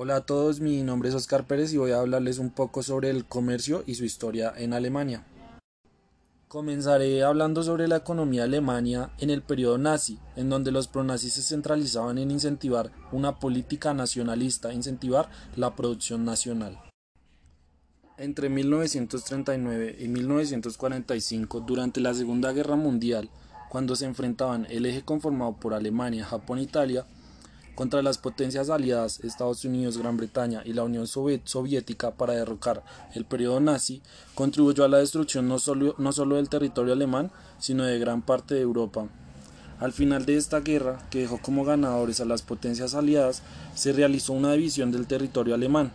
Hola a todos, mi nombre es Oscar Pérez y voy a hablarles un poco sobre el comercio y su historia en Alemania. Comenzaré hablando sobre la economía alemana en el periodo nazi, en donde los pronazis se centralizaban en incentivar una política nacionalista, incentivar la producción nacional. Entre 1939 y 1945, durante la Segunda Guerra Mundial, cuando se enfrentaban el eje conformado por Alemania, Japón e Italia, contra las potencias aliadas Estados Unidos, Gran Bretaña y la Unión Soviética para derrocar el periodo nazi, contribuyó a la destrucción no solo, no solo del territorio alemán, sino de gran parte de Europa. Al final de esta guerra, que dejó como ganadores a las potencias aliadas, se realizó una división del territorio alemán.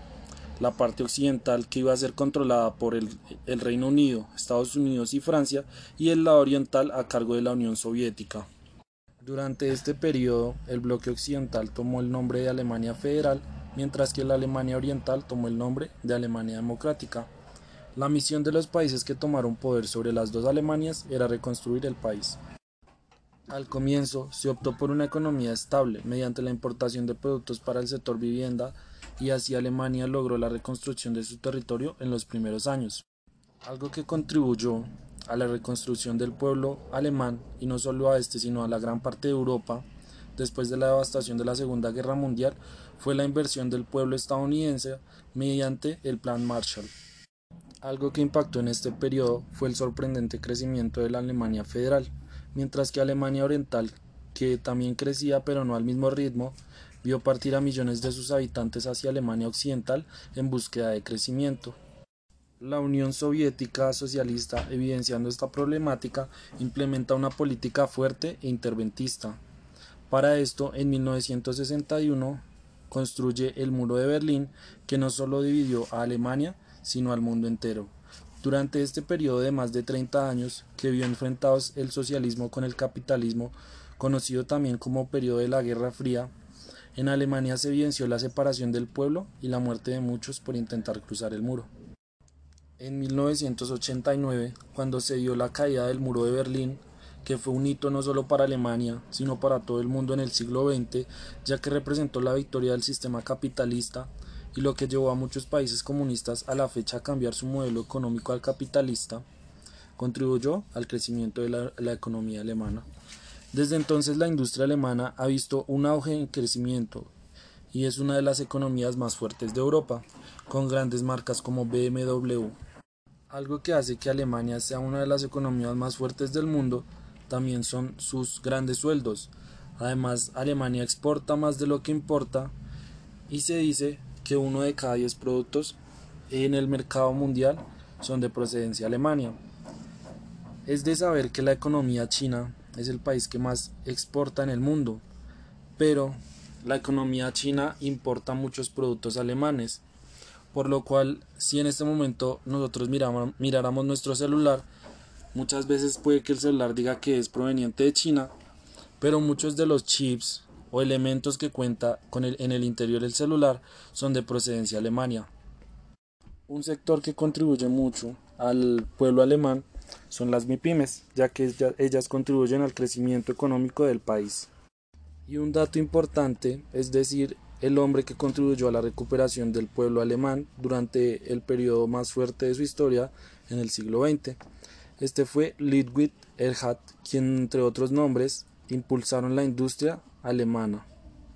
La parte occidental que iba a ser controlada por el, el Reino Unido, Estados Unidos y Francia, y el lado oriental a cargo de la Unión Soviética. Durante este periodo, el bloque occidental tomó el nombre de Alemania Federal, mientras que la Alemania Oriental tomó el nombre de Alemania Democrática. La misión de los países que tomaron poder sobre las dos Alemanias era reconstruir el país. Al comienzo, se optó por una economía estable mediante la importación de productos para el sector vivienda y así Alemania logró la reconstrucción de su territorio en los primeros años, algo que contribuyó a la reconstrucción del pueblo alemán y no solo a este sino a la gran parte de Europa después de la devastación de la Segunda Guerra Mundial fue la inversión del pueblo estadounidense mediante el Plan Marshall. Algo que impactó en este periodo fue el sorprendente crecimiento de la Alemania federal, mientras que Alemania Oriental, que también crecía pero no al mismo ritmo, vio partir a millones de sus habitantes hacia Alemania Occidental en búsqueda de crecimiento. La Unión Soviética Socialista, evidenciando esta problemática, implementa una política fuerte e interventista. Para esto, en 1961, construye el Muro de Berlín, que no solo dividió a Alemania, sino al mundo entero. Durante este periodo de más de 30 años, que vio enfrentados el socialismo con el capitalismo, conocido también como periodo de la Guerra Fría, en Alemania se evidenció la separación del pueblo y la muerte de muchos por intentar cruzar el muro. En 1989, cuando se dio la caída del muro de Berlín, que fue un hito no solo para Alemania, sino para todo el mundo en el siglo XX, ya que representó la victoria del sistema capitalista y lo que llevó a muchos países comunistas a la fecha a cambiar su modelo económico al capitalista, contribuyó al crecimiento de la, la economía alemana. Desde entonces la industria alemana ha visto un auge en crecimiento y es una de las economías más fuertes de Europa, con grandes marcas como BMW. Algo que hace que Alemania sea una de las economías más fuertes del mundo también son sus grandes sueldos. Además, Alemania exporta más de lo que importa y se dice que uno de cada diez productos en el mercado mundial son de procedencia alemania. Es de saber que la economía china es el país que más exporta en el mundo, pero la economía china importa muchos productos alemanes, por lo cual si en este momento nosotros miramos, miráramos nuestro celular, muchas veces puede que el celular diga que es proveniente de China, pero muchos de los chips o elementos que cuenta con el, en el interior del celular son de procedencia alemania. Un sector que contribuye mucho al pueblo alemán son las MIPIMES, ya que ellas contribuyen al crecimiento económico del país. Y un dato importante es decir, el hombre que contribuyó a la recuperación del pueblo alemán durante el periodo más fuerte de su historia en el siglo XX. Este fue Ludwig Erhard, quien entre otros nombres impulsaron la industria alemana.